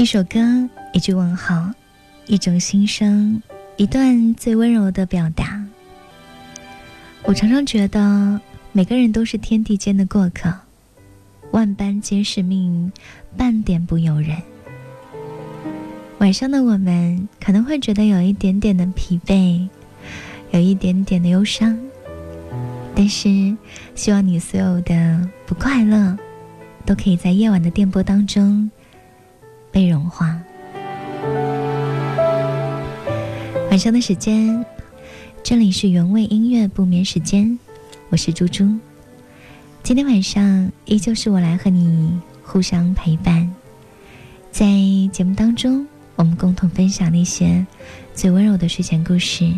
一首歌，一句问候，一种心声，一段最温柔的表达。我常常觉得，每个人都是天地间的过客，万般皆是命，半点不由人。晚上的我们可能会觉得有一点点的疲惫，有一点点的忧伤，但是希望你所有的不快乐，都可以在夜晚的电波当中。被融化。晚上的时间，这里是原味音乐不眠时间，我是猪猪。今天晚上依旧是我来和你互相陪伴，在节目当中，我们共同分享那些最温柔的睡前故事。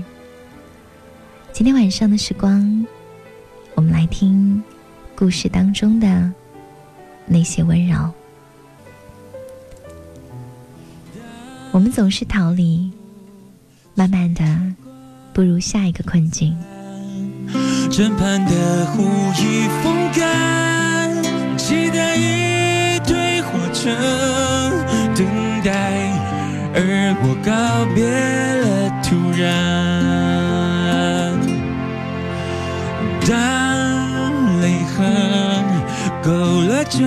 今天晚上的时光，我们来听故事当中的那些温柔。我们总是逃离，慢慢的步入下一个困境。枕畔的湖已风干，期待一堆火车等待，而我告别了突然。当泪痕勾勒着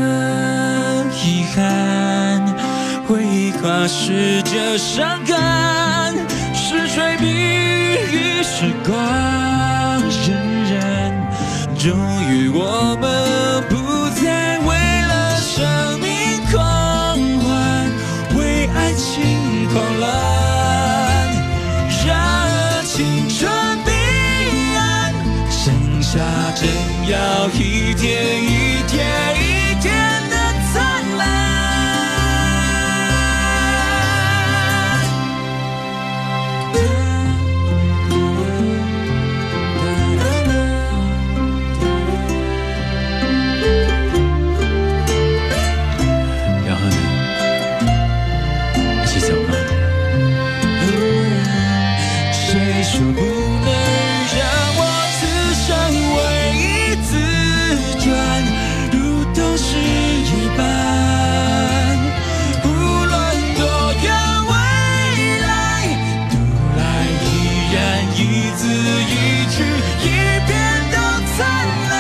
忆跨逝着伤感，是水比与时光荏苒？终于我们子一去一片都灿烂。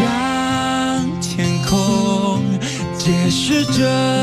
让天空解释着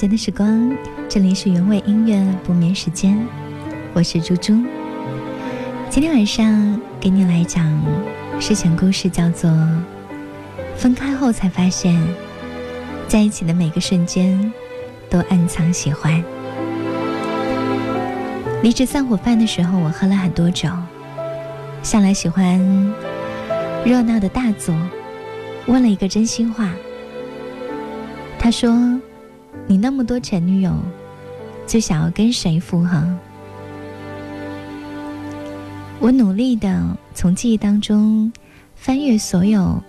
间的时光，这里是原味音乐不眠时间，我是猪猪。今天晚上给你来讲睡前故事，叫做《分开后才发现，在一起的每个瞬间都暗藏喜欢》。离职散伙饭的时候，我喝了很多酒，向来喜欢热闹的大佐问了一个真心话，他说。你那么多前女友，就想要跟谁复合？我努力的从记忆当中翻阅所有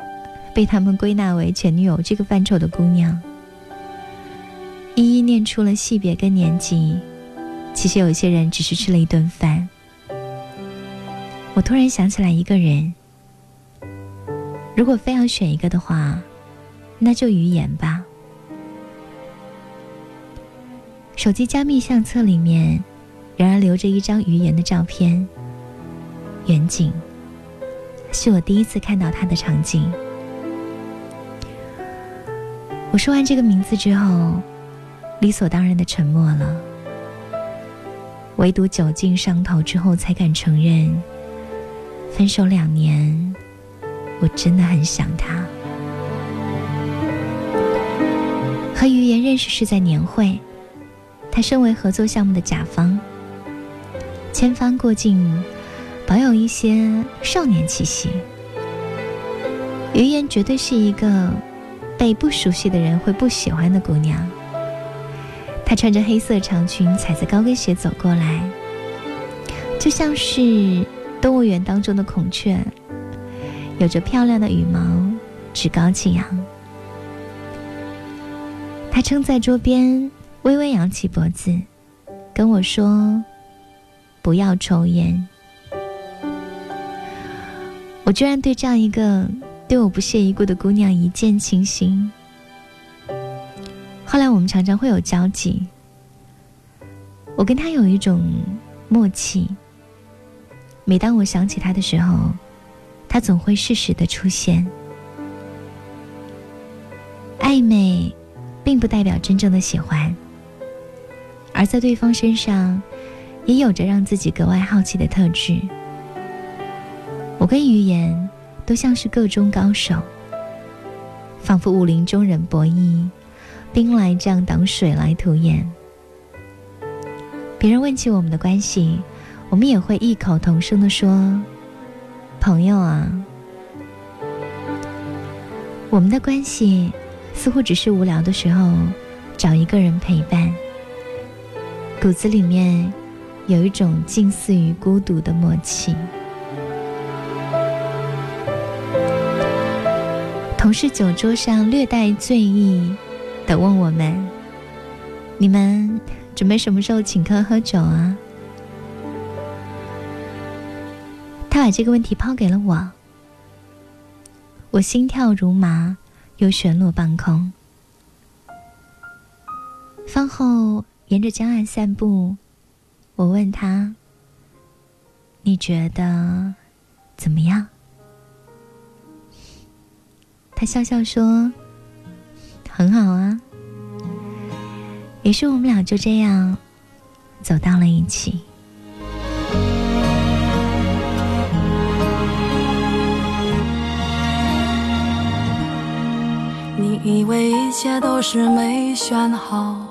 被他们归纳为前女友这个范畴的姑娘，一一念出了性别跟年纪。其实有些人只是吃了一顿饭。我突然想起来一个人，如果非要选一个的话，那就于言吧。手机加密相册里面，仍然留着一张于言的照片。远景，是我第一次看到他的场景。我说完这个名字之后，理所当然的沉默了。唯独酒劲上头之后，才敢承认，分手两年，我真的很想他。和于言认识是在年会，他身为合作项目的甲方，千帆过境，保有一些少年气息。余言绝对是一个被不熟悉的人会不喜欢的姑娘。她穿着黑色长裙，踩着高跟鞋走过来，就像是动物园当中的孔雀，有着漂亮的羽毛，趾高气扬。他撑在桌边，微微扬起脖子，跟我说：“不要抽烟。”我居然对这样一个对我不屑一顾的姑娘一见倾心。后来我们常常会有交集，我跟她有一种默契。每当我想起她的时候，她总会适时的出现，暧昧。并不代表真正的喜欢，而在对方身上，也有着让自己格外好奇的特质。我跟于言都像是个中高手，仿佛武林中人博弈，兵来将挡，水来土掩。别人问起我们的关系，我们也会异口同声的说：“朋友啊。”我们的关系。似乎只是无聊的时候找一个人陪伴，骨子里面有一种近似于孤独的默契。同事酒桌上略带醉意的问我们：“你们准备什么时候请客喝酒啊？”他把这个问题抛给了我，我心跳如麻。又悬落半空。饭后沿着江岸散步，我问他：“你觉得怎么样？”他笑笑说：“很好啊。”于是我们俩就这样走到了一起。你以为一切都是没选好，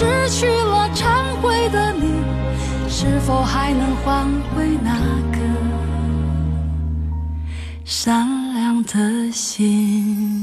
失去了、忏悔的你，是否还能换回那颗善良的心？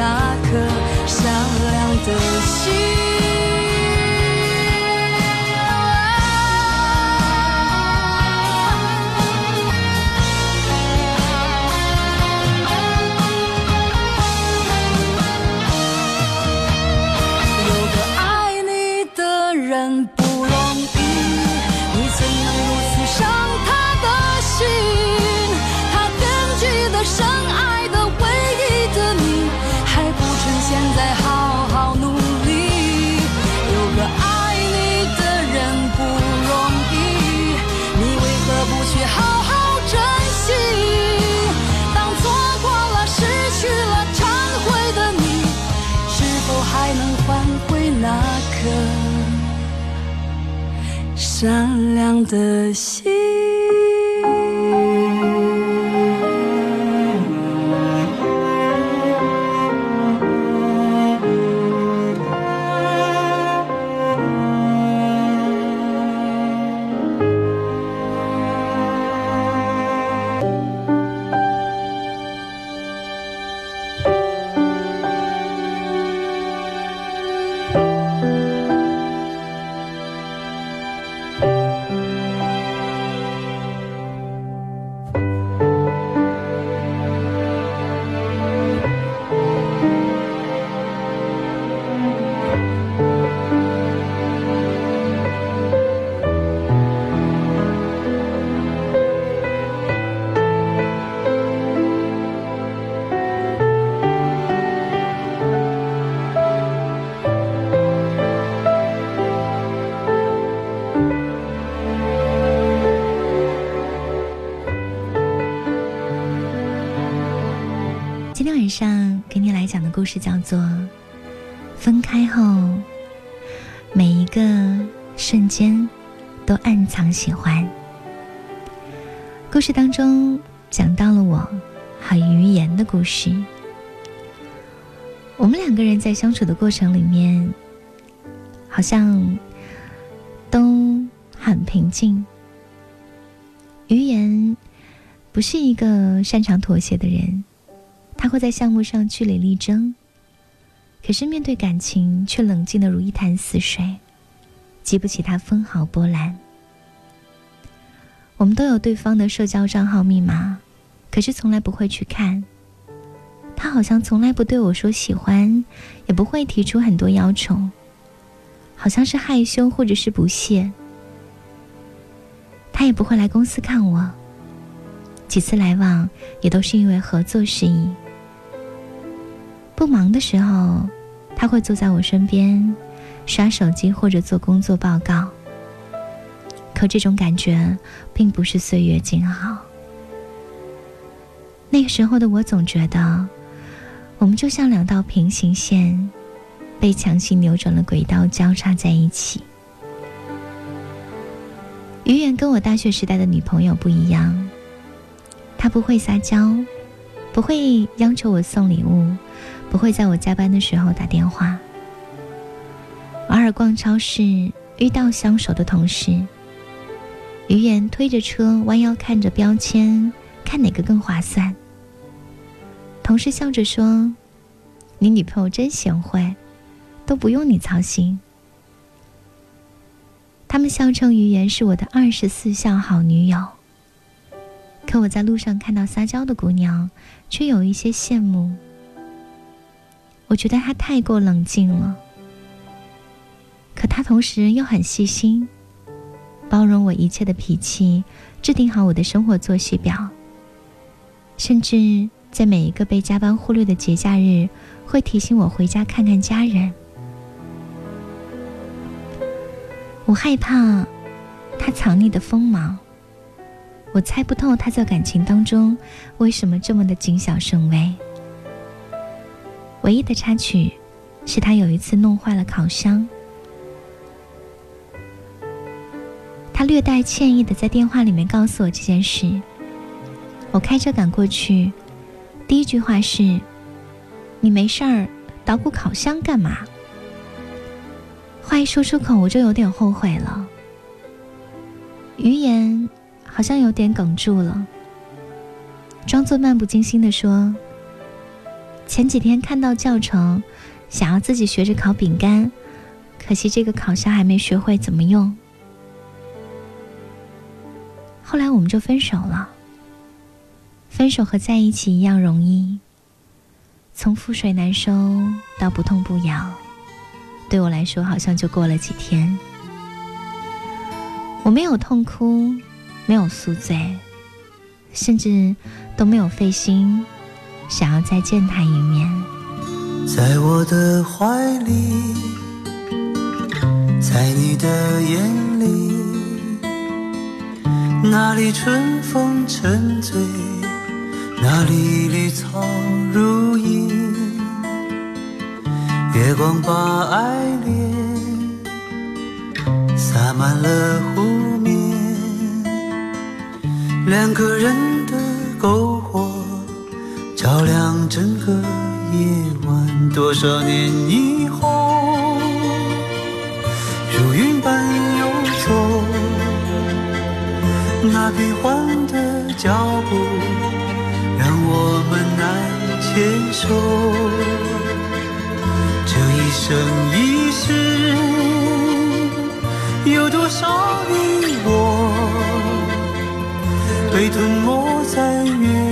那颗善良的心？善良的心？上给你来讲的故事叫做《分开后，每一个瞬间都暗藏喜欢》。故事当中讲到了我和于言的故事。我们两个人在相处的过程里面，好像都很平静。于言不是一个擅长妥协的人。他会在项目上据理力争，可是面对感情却冷静的如一潭死水，激不起他分毫波澜。我们都有对方的社交账号密码，可是从来不会去看。他好像从来不对我说喜欢，也不会提出很多要求，好像是害羞或者是不屑。他也不会来公司看我，几次来往也都是因为合作事宜。不忙的时候，他会坐在我身边，刷手机或者做工作报告。可这种感觉并不是岁月静好。那个时候的我总觉得，我们就像两道平行线，被强行扭转了轨道，交叉在一起。于远跟我大学时代的女朋友不一样，她不会撒娇，不会央求我送礼物。不会在我加班的时候打电话。偶尔逛超市遇到相熟的同事，于言推着车弯腰看着标签，看哪个更划算。同事笑着说：“你女朋友真贤惠，都不用你操心。”他们笑称于言是我的二十四孝好女友。可我在路上看到撒娇的姑娘，却有一些羡慕。我觉得他太过冷静了，可他同时又很细心，包容我一切的脾气，制定好我的生活作息表，甚至在每一个被加班忽略的节假日，会提醒我回家看看家人。我害怕他藏匿的锋芒，我猜不透他在感情当中为什么这么的谨小慎微。唯一的插曲是他有一次弄坏了烤箱，他略带歉意的在电话里面告诉我这件事。我开车赶过去，第一句话是：“你没事儿捣鼓烤箱干嘛？”话一说出口，我就有点后悔了，余言好像有点哽住了，装作漫不经心的说：“前几天看到教程，想要自己学着烤饼干，可惜这个烤箱还没学会怎么用。后来我们就分手了。”分手和在一起一样容易，从覆水难收到不痛不痒，对我来说好像就过了几天。我没有痛哭，没有宿醉，甚至都没有费心想要再见他一面。在我的怀里，在你的眼里，那里春风沉醉。那里绿草如茵，月光把爱恋洒满了湖面，两个人的篝火照亮整个夜晚。多少年以后，如云般游走，那变幻的脚步让。我们难牵手，这一生一世，有多少你我被吞没在月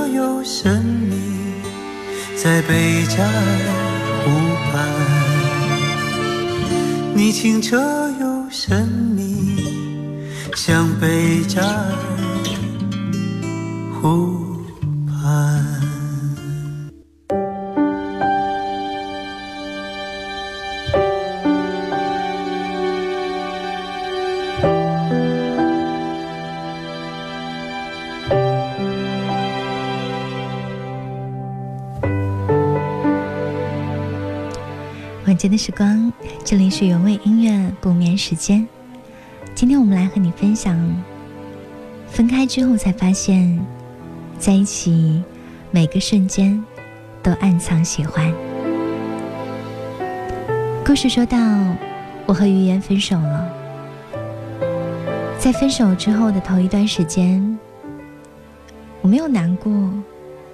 清澈又神秘，在贝加尔湖畔。你清澈又神秘，像贝加尔湖。时光，这里是原味音乐不眠时间。今天我们来和你分享，分开之后才发现，在一起每个瞬间都暗藏喜欢。故事说到，我和于言分手了，在分手之后的头一段时间，我没有难过，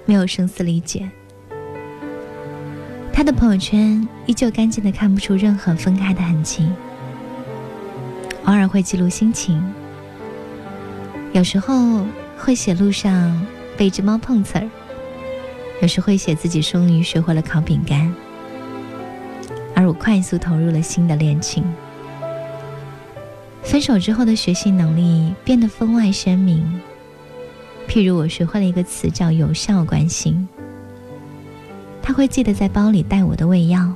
没有声嘶力竭。他的朋友圈依旧干净的看不出任何分开的痕迹，偶尔会记录心情，有时候会写路上被一只猫碰瓷儿，有时会写自己终于学会了烤饼干，而我快速投入了新的恋情。分手之后的学习能力变得分外鲜明，譬如我学会了一个词叫“有效关心”。他会记得在包里带我的胃药，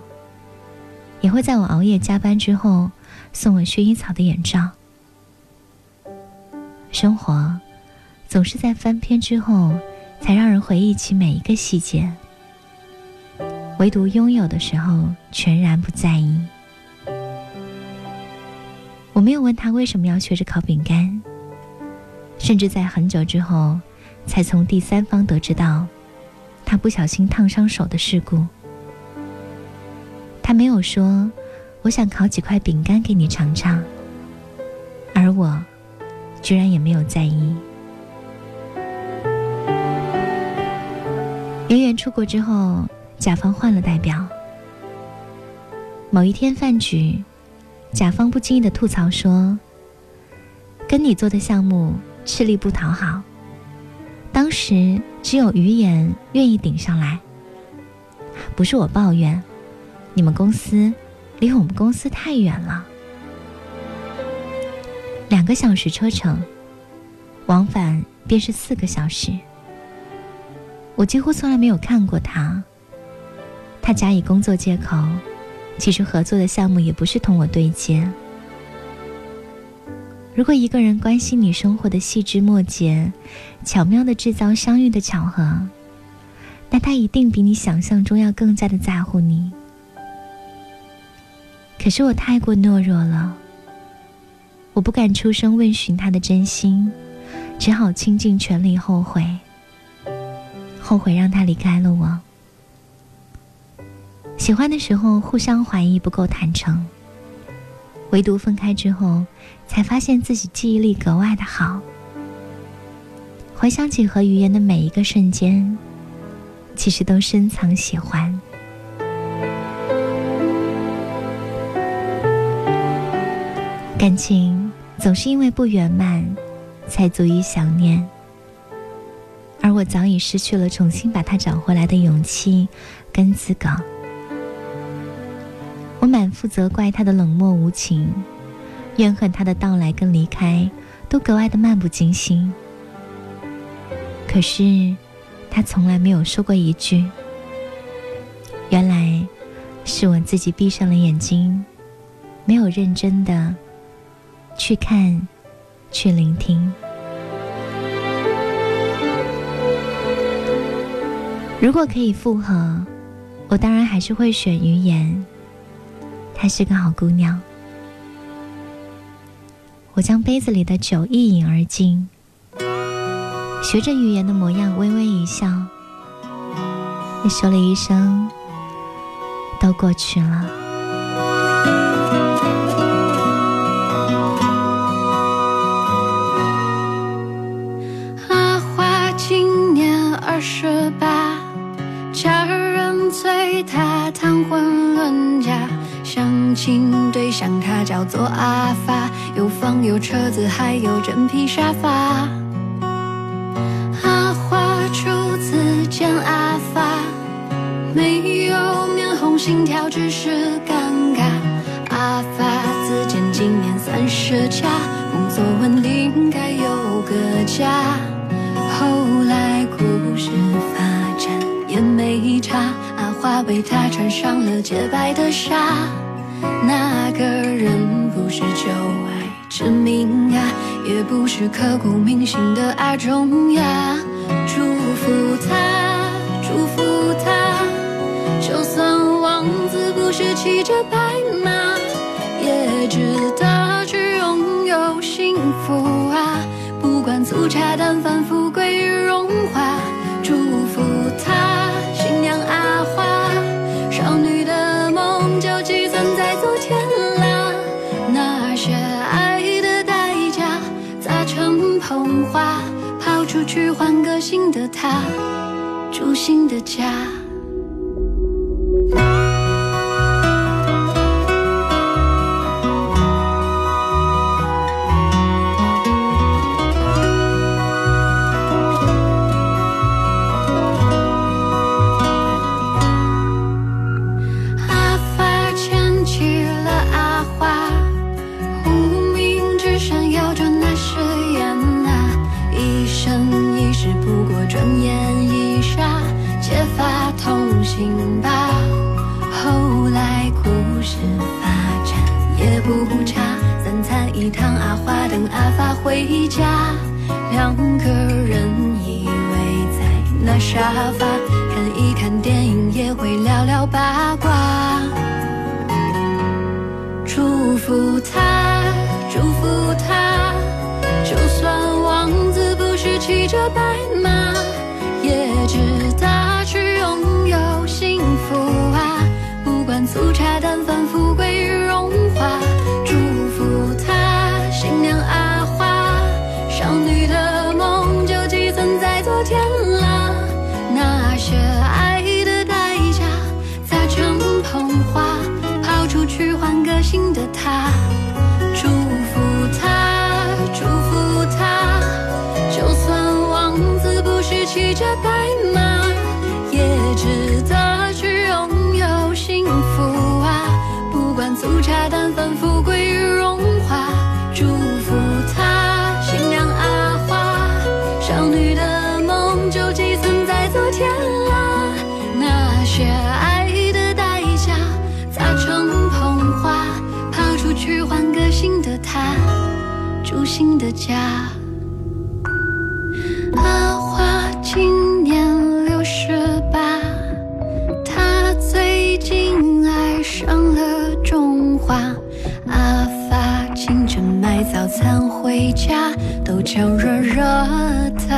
也会在我熬夜加班之后送我薰衣草的眼罩。生活总是在翻篇之后才让人回忆起每一个细节，唯独拥有的时候全然不在意。我没有问他为什么要学着烤饼干，甚至在很久之后才从第三方得知到。他不小心烫伤手的事故，他没有说“我想烤几块饼干给你尝尝”，而我居然也没有在意。圆圆出国之后，甲方换了代表。某一天饭局，甲方不经意的吐槽说：“跟你做的项目吃力不讨好。”当时只有余言愿意顶上来，不是我抱怨，你们公司离我们公司太远了，两个小时车程，往返便是四个小时。我几乎从来没有看过他，他假以工作借口，其实合作的项目也不是同我对接。如果一个人关心你生活的细枝末节，巧妙的制造相遇的巧合，那他一定比你想象中要更加的在乎你。可是我太过懦弱了，我不敢出声问询他的真心，只好倾尽全力后悔，后悔让他离开了我。喜欢的时候互相怀疑不够坦诚。唯独分开之后，才发现自己记忆力格外的好。回想起和语言的每一个瞬间，其实都深藏喜欢。感情总是因为不圆满，才足以想念。而我早已失去了重新把它找回来的勇气跟资格。我满腹责怪他的冷漠无情，怨恨他的到来跟离开都格外的漫不经心。可是，他从来没有说过一句。原来，是我自己闭上了眼睛，没有认真的去看，去聆听。如果可以复合，我当然还是会选于言。她是个好姑娘，我将杯子里的酒一饮而尽，学着语言的模样微微一笑，你说了一声：“都过去了。”阿花今年二十八，家人催她谈婚论嫁。相亲对象他叫做阿发，有房有车子，还有真皮沙发。阿花初次见阿发，没有面红心跳，只是尴尬。阿发自荐今年三十加，工作稳定，该有个家。后来故事发展也没差，阿花为他穿上了洁白的纱。那个人不是旧爱之名啊，也不是刻骨铭心的阿忠呀。祝福他，祝福他，就算王子不是骑着白马，也值得去拥有幸福啊。不管粗茶淡饭，富贵荣华，祝花，跑出去换个新的他，住新的家。这白你存在昨天啦那些爱的代价擦成捧花跑出去换个新的他住新的家。阿花今年六十八她最近爱上了种花阿发清晨买早餐回家豆浆热热的